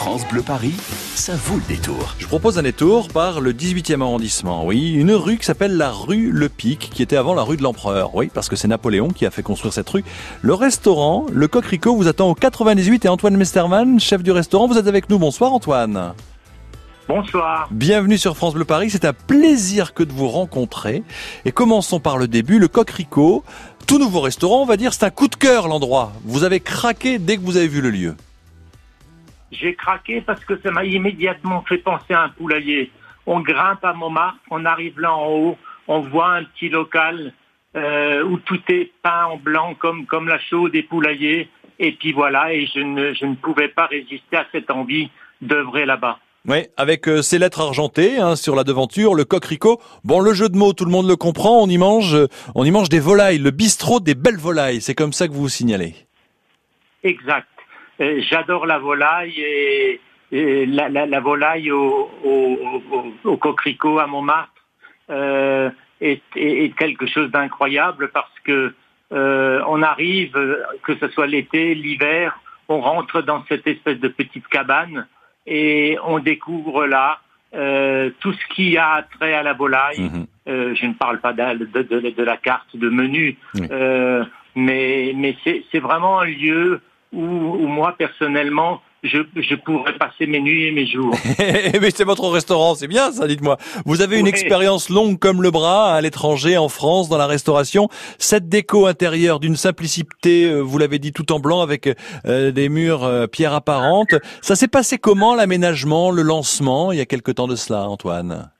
France Bleu Paris, ça vaut le détour. Je propose un détour par le 18e arrondissement. Oui, une rue qui s'appelle la rue Le Pic, qui était avant la rue de l'Empereur. Oui, parce que c'est Napoléon qui a fait construire cette rue. Le restaurant, le Coquerico, vous attend au 98 et Antoine Mesterman, chef du restaurant, vous êtes avec nous. Bonsoir Antoine. Bonsoir. Bienvenue sur France Bleu Paris, c'est un plaisir que de vous rencontrer. Et commençons par le début, le Coquerico, tout nouveau restaurant, on va dire, c'est un coup de cœur l'endroit. Vous avez craqué dès que vous avez vu le lieu. J'ai craqué parce que ça m'a immédiatement fait penser à un poulailler. On grimpe à Montmartre, on arrive là en haut, on voit un petit local euh, où tout est peint en blanc comme, comme la chaude des poulaillers. Et puis voilà, et je ne, je ne pouvais pas résister à cette envie d'œuvrer là-bas. Oui, avec euh, ces lettres argentées hein, sur la devanture, le coquericot. Bon, le jeu de mots, tout le monde le comprend. On y mange, euh, on y mange des volailles, le bistrot des belles volailles. C'est comme ça que vous vous signalez. Exact. Euh, j'adore la volaille et, et la, la, la, volaille au, au, au, au coquericot à Montmartre euh, est, est, est, quelque chose d'incroyable parce que euh, on arrive, que ce soit l'été, l'hiver, on rentre dans cette espèce de petite cabane et on découvre là euh, tout ce qui a trait à la volaille. Mmh. Euh, je ne parle pas de, de, de, de la carte de menu, mmh. euh, mais, mais c'est vraiment un lieu où, où moi personnellement je, je, pourrais passer mes nuits et mes jours. Mais c'est votre restaurant, c'est bien ça, dites-moi. Vous avez une oui. expérience longue comme le bras à l'étranger, en France, dans la restauration. Cette déco intérieure d'une simplicité, euh, vous l'avez dit, tout en blanc avec euh, des murs euh, pierre apparente. Ça s'est passé comment l'aménagement, le lancement, il y a quelque temps de cela, Antoine?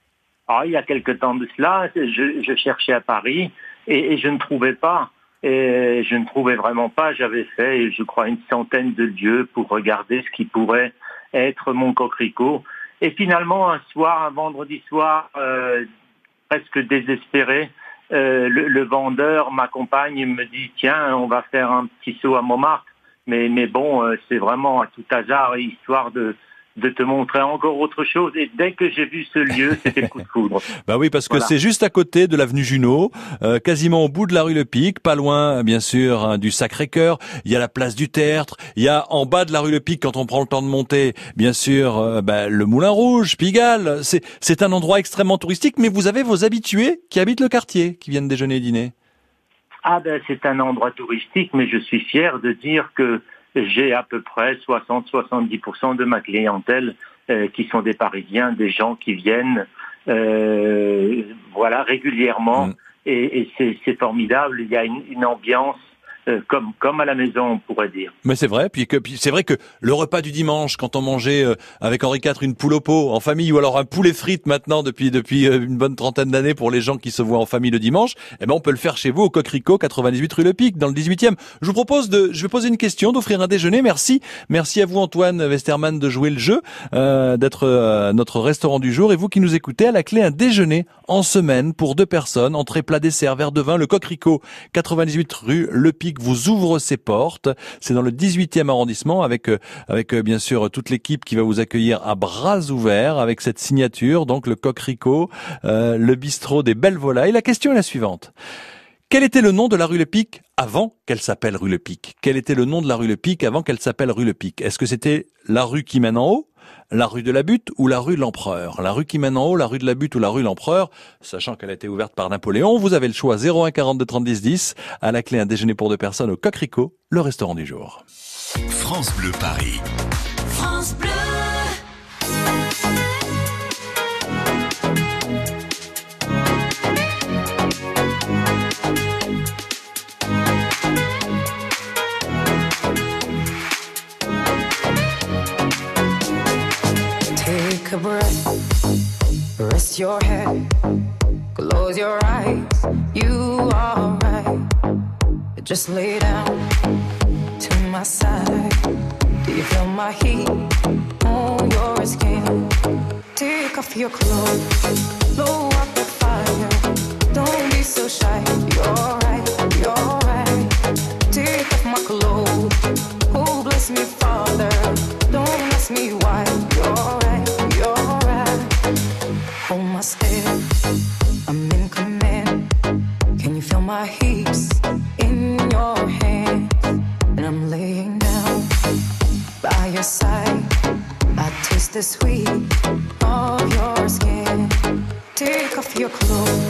Ah, Il y a quelque temps de cela, je, je cherchais à Paris et, et je ne trouvais pas. Et je ne trouvais vraiment pas. J'avais fait, je crois, une centaine de lieux pour regarder ce qui pourrait être mon coquericot. Et finalement, un soir, un vendredi soir, euh, presque désespéré, euh, le, le, vendeur m'accompagne me dit tiens, on va faire un petit saut à Montmartre. Mais, mais bon, euh, c'est vraiment à tout hasard, histoire de, de te montrer encore autre chose. Et dès que j'ai vu ce lieu, c'était coup de foudre. bah oui, parce que voilà. c'est juste à côté de l'avenue Junot, euh, quasiment au bout de la rue Le Pic, pas loin, bien sûr, hein, du Sacré-Cœur. Il y a la place du Tertre. Il y a en bas de la rue Le Pic, quand on prend le temps de monter, bien sûr, euh, bah, le Moulin Rouge, Pigalle. C'est, c'est un endroit extrêmement touristique, mais vous avez vos habitués qui habitent le quartier, qui viennent déjeuner et dîner. Ah ben, c'est un endroit touristique, mais je suis fier de dire que j'ai à peu près 60-70% de ma clientèle euh, qui sont des Parisiens, des gens qui viennent euh, voilà régulièrement mmh. et, et c'est formidable. Il y a une, une ambiance euh, comme comme à la maison, on pourrait dire. Mais c'est vrai, puis que puis c'est vrai que le repas du dimanche, quand on mangeait euh, avec Henri IV une poule au pot en famille, ou alors un poulet frites maintenant depuis depuis euh, une bonne trentaine d'années pour les gens qui se voient en famille le dimanche, eh ben on peut le faire chez vous au Coquerico 98 rue Le Pic dans le 18e. Je vous propose de, je vais poser une question, d'offrir un déjeuner. Merci, merci à vous Antoine Westerman de jouer le jeu, euh, d'être euh, notre restaurant du jour et vous qui nous écoutez à la clé un déjeuner en semaine pour deux personnes, entrée plat dessert, verre de vin, le Coquerico 98 rue Le Pic vous ouvre ses portes. C'est dans le 18e arrondissement avec euh, avec bien sûr toute l'équipe qui va vous accueillir à bras ouverts avec cette signature donc le Coquerico, euh, le bistrot des belles volailles. La question est la suivante. Quel était le nom de la rue Le Pic avant qu'elle s'appelle rue Le Pic? Quel était le nom de la rue Le Pic avant qu'elle s'appelle rue Le Pic? Est-ce que c'était la rue qui mène en haut la rue de la Butte ou la rue de l'Empereur? La rue qui mène en haut, la rue de la Butte ou la rue de l'Empereur, sachant qu'elle a été ouverte par Napoléon, vous avez le choix 01 42 30 10 10, à la clé un déjeuner pour deux personnes au Coquerico, le restaurant du jour. France Bleu Paris. France your head, close your eyes. You are right. Just lay down to my side. Do you feel my heat on your skin? Take off your clothes, blow up the fire. Don't be so shy. You're right, you're right. Take off my clothes. Oh, bless me, Father. My hips in your hands? And I'm laying down by your side. I taste the sweet of your skin. Take off your clothes,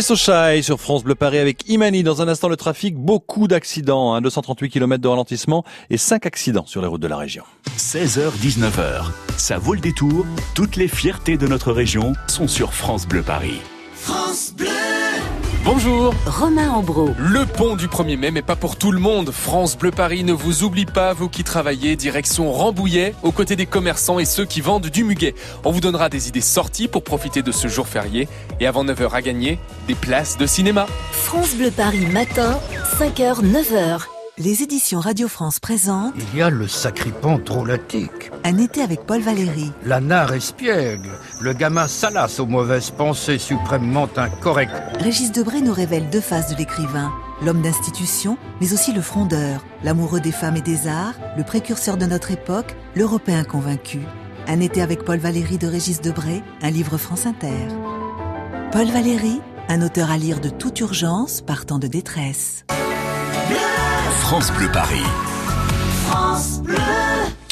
So shy sur France Bleu Paris avec Imani. Dans un instant, le trafic, beaucoup d'accidents, hein, 238 km de ralentissement et 5 accidents sur les routes de la région. 16h-19h, ça vaut le détour. Toutes les fiertés de notre région sont sur France Bleu Paris. Bonjour Romain Ambro. Le pont du 1er mai, mais pas pour tout le monde. France Bleu Paris ne vous oublie pas, vous qui travaillez direction Rambouillet, aux côtés des commerçants et ceux qui vendent du muguet. On vous donnera des idées sorties pour profiter de ce jour férié. Et avant 9h à gagner, des places de cinéma. France Bleu Paris matin, 5h, 9h. Les éditions Radio France présentent Il y a le sacripant drôlatique, Un été avec Paul Valéry. la nare espiègle, le gamin salace aux mauvaises pensées suprêmement incorrectes. Régis Debray nous révèle deux faces de l'écrivain. L'homme d'institution, mais aussi le frondeur, l'amoureux des femmes et des arts, le précurseur de notre époque, l'Européen convaincu. Un été avec Paul Valéry de Régis Debray, un livre France Inter. Paul Valéry, un auteur à lire de toute urgence, partant de détresse. France Bleu Paris.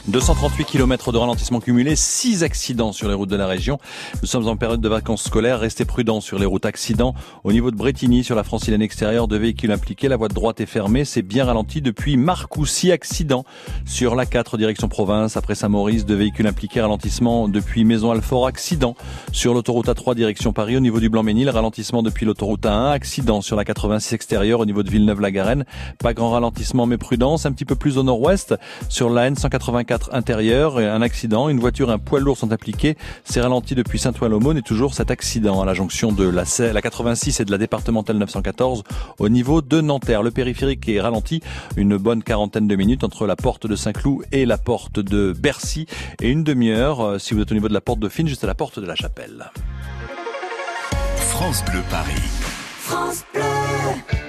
238 km de ralentissement cumulé, 6 accidents sur les routes de la région. Nous sommes en période de vacances scolaires, restez prudents sur les routes. Accidents. Au niveau de Bretigny, sur la francilienne extérieure, deux véhicules impliqués, la voie de droite est fermée, c'est bien ralenti depuis Marcoussis, accident sur la 4 direction province, après Saint-Maurice, deux véhicules impliqués, ralentissement depuis Maison-Alfort, accident sur l'autoroute A3 direction Paris, au niveau du Blanc-Ménil, ralentissement depuis l'autoroute A1, accident sur la 86 extérieure au niveau de Villeneuve-la-Garenne, pas grand ralentissement mais prudence, un petit peu plus au nord-ouest, sur la N184 intérieure, un accident, une voiture, un poids lourd sont impliqués, c'est ralenti depuis Saint-Ouen-l'Aumône et toujours cet accident à la jonction de la, C- la 86 et de la départementale 914 au niveau de Nanterre. Le périphérique est ralenti une bonne quarantaine de minutes entre la porte de Saint-Cloud et la porte de Bercy et une demi-heure euh, si vous êtes au niveau de la porte Dauphine juste à la porte de la Chapelle. France Bleu Paris. Il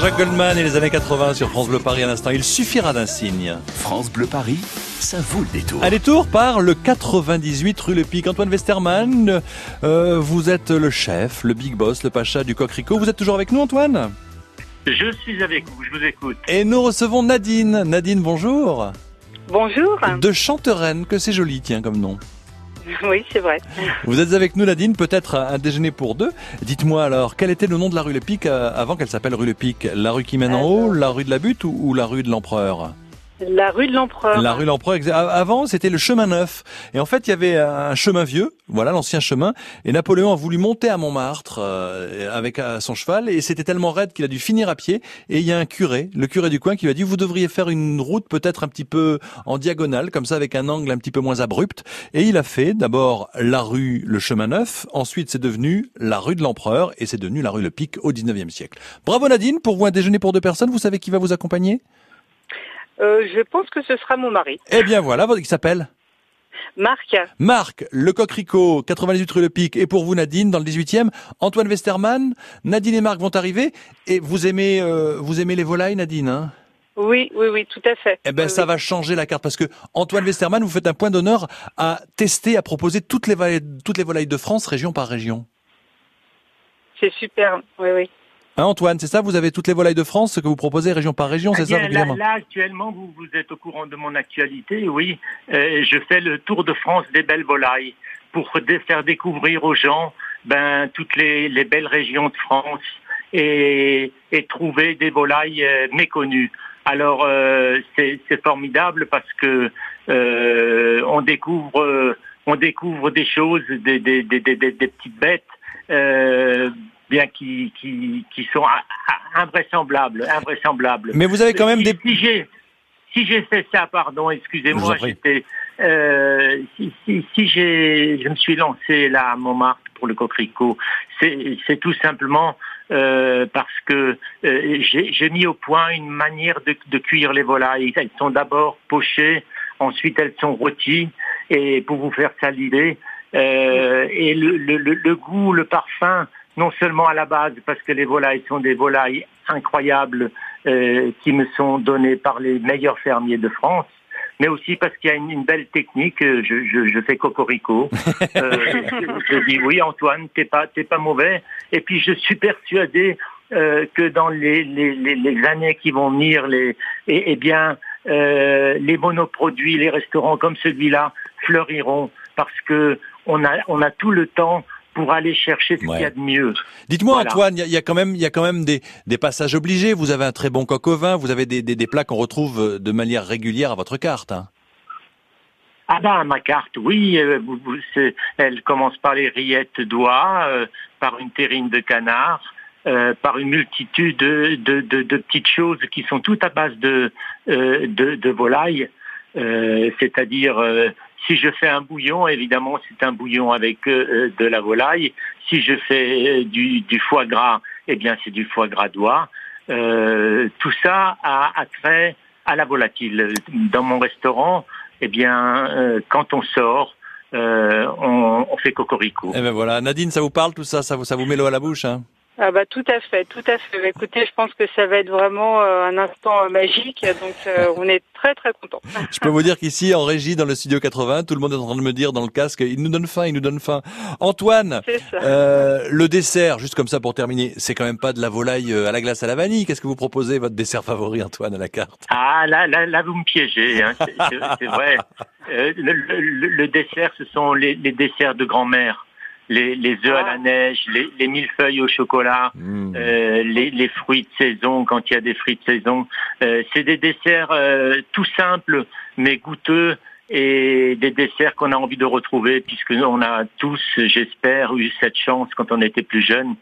Jean-Jacques Goldman et les années 80 sur France Bleu Paris à l'instant. Il suffira d'un signe. France Bleu Paris, ça vaut le détour. Un détour par le 98 rue Le Pic. Antoine Westermann, euh, vous êtes le chef, le big boss, le pacha du Coquerico. Vous êtes toujours avec nous, Antoine? Je suis avec vous, je vous écoute. Et nous recevons Nadine. Nadine, bonjour. Bonjour. De Chantereine, que c'est joli, tiens, comme nom. Oui, c'est vrai. Vous êtes avec nous, Nadine, peut-être un déjeuner pour deux. Dites-moi alors, quel était le nom de la rue Le Pic euh, avant qu'elle s'appelle rue Le Pic? La rue qui mène en haut, la rue de la Butte ou, ou la rue de l'Empereur? La rue de l'Empereur. La rue l'Empereur. exa- Avant, c'était le chemin neuf. Et en fait, il y avait un chemin vieux, voilà l'ancien chemin. Et Napoléon a voulu monter à Montmartre euh, avec son cheval. Et c'était tellement raide qu'il a dû finir à pied. Et il y a un curé, le curé du coin, qui lui a dit, vous devriez faire une route peut-être un petit peu en diagonale, comme ça, avec un angle un petit peu moins abrupt. Et il a fait d'abord la rue le chemin neuf. Ensuite, c'est devenu la rue de l'Empereur. Et c'est devenu la rue Le Pic au 19e siècle. Bravo Nadine, pour vous un déjeuner pour deux personnes. Vous savez qui va vous accompagner? Euh, je pense que ce sera mon mari. Eh bien voilà, votre- il s'appelle Marc. Marc, le Coquerico, 98 rue Le Pic, et pour vous Nadine, dans le 18e, Antoine Westermann, Nadine et Marc vont arriver, et vous aimez, euh, vous aimez les volailles Nadine hein? Oui, oui, oui, tout à fait. Eh ben Oui, ça oui. va changer la carte, parce que Antoine Westermann, vous faites un point d'honneur à tester, à proposer toutes les, volailles, toutes les volailles de France, région par région. C'est super. Oui, oui. Hein Antoine, c'est ça Vous avez toutes les volailles de France que vous proposez région par région, c'est Eh ça bien, là, régulièrement là, actuellement, vous, vous êtes au courant de mon actualité, oui. Euh, je fais le tour de France des belles volailles pour faire découvrir aux gens ben, toutes les, les belles régions de France et, et trouver des volailles euh, méconnues. Alors, euh, c'est c'est formidable parce que euh, on découvre, on découvre des choses, des, des, des, des, des- des petites bêtes, euh, bien qui, qui, qui sont invraisemblables, invraisemblables. Mais vous avez quand même des... Si j'ai si j'ai fait ça, pardon, excusez-moi, j'étais euh, si, si, si j'ai je me suis lancé là à Montmartre pour le coquelicot, c'est c'est tout simplement euh, parce que euh, j'ai mis au point une manière de, de cuire les volailles. Elles sont d'abord pochées, ensuite elles sont rôties et pour vous faire l'idée. Euh, et le, le, le, le goût, le parfum, non seulement à la base parce que les volailles sont des volailles incroyables euh, qui me sont données par les meilleurs fermiers de France, mais aussi parce qu'il y a une, une belle technique. euh, Je, je, je fais cocorico. Euh, je, je dis oui, Antoine, t'es pas t'es pas mauvais. Et puis je suis persuadé euh, que dans les, les, les, les années qui vont venir, les eh, eh bien euh, les monoproduits, les restaurants comme celui-là fleuriront parce que on a on a tout le temps pour aller chercher ce Ouais. qu'il y a de mieux. Dites-moi Voilà. Antoine, il y, a- il y a quand même, il y a quand même des, des passages obligés. Vous avez un très bon coq au vin, vous avez des, des, des plats qu'on retrouve euh, de manière régulière à votre carte. hein. Ah ben ma carte, oui, euh, elle commence par les rillettes d'oie, euh, par une terrine de canard, euh, par une multitude de, de, de- de petites choses qui sont toutes à base de, de, de volaille. Euh, C'est-à-dire, si je fais un bouillon, évidemment, c'est un bouillon avec euh, de la volaille. Si je fais euh, du, foie gras, eh bien, c'est du foie gras d'oie. Euh, tout ça a attrait à la volatile. Dans mon restaurant, eh bien, euh, quand on sort, euh, on, on fait cocorico. Eh ben voilà, Nadine, ça vous parle tout ça, ça vous, ça vous met l'eau à la bouche. Hein? Ah bah tout à fait, tout à fait. Écoutez, je pense que ça va être vraiment euh, un instant euh, magique, donc euh, on est très très contents. Je peux vous dire qu'ici, en régie, dans le studio 80, tout le monde est en train de me dire dans le casque, il nous donne faim, il nous donne faim. Antoine, euh, le dessert, juste comme ça pour terminer, c'est quand même pas de la volaille à la glace à la vanille. Qu'est-ce que vous proposez, votre dessert favori, Antoine, à la carte? Ah, là, là, là, vous me piégez, hein, c'est- vrai. Euh, le, le- le dessert, ce sont les, les desserts de grand-mère. Les, les œufs à la neige, les, les millefeuilles au chocolat, Mmh. euh, les, les fruits de saison quand il y a des fruits de saison. Euh, c'est des desserts euh, tout simples mais goûteux et des desserts qu'on a envie de retrouver puisque on a tous, j'espère, eu cette chance quand on était plus jeune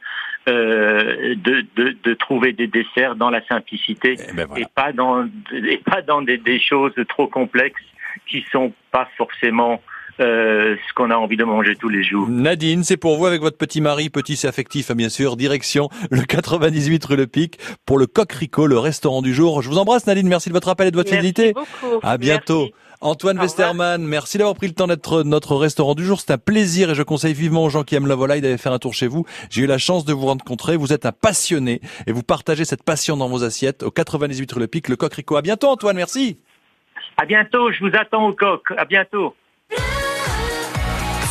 euh, de, de, de trouver des desserts dans la simplicité Eh ben voilà. et pas dans et pas dans des, des choses trop complexes qui sont pas forcément euh, ce qu'on a envie de manger tous les jours. Nadine, c'est pour vous avec votre petit mari, petit c'est affectif bien sûr, direction le 98 rue Le Pic pour le Coquericot, le restaurant du jour. Je vous embrasse Nadine, merci de votre appel et de votre Merci fidélité. beaucoup. À bientôt. Merci. Antoine. Westermann, merci d'avoir pris le temps d'être notre restaurant du jour. C'est un plaisir et je conseille vivement aux gens qui aiment la volaille d'aller faire un tour chez vous. J'ai eu la chance de vous rencontrer. Vous êtes un passionné et vous partagez cette passion dans vos assiettes au 98 rue Le Pic, le Coquericot. À bientôt Antoine, merci. À bientôt, je vous attends au coq. À bientôt.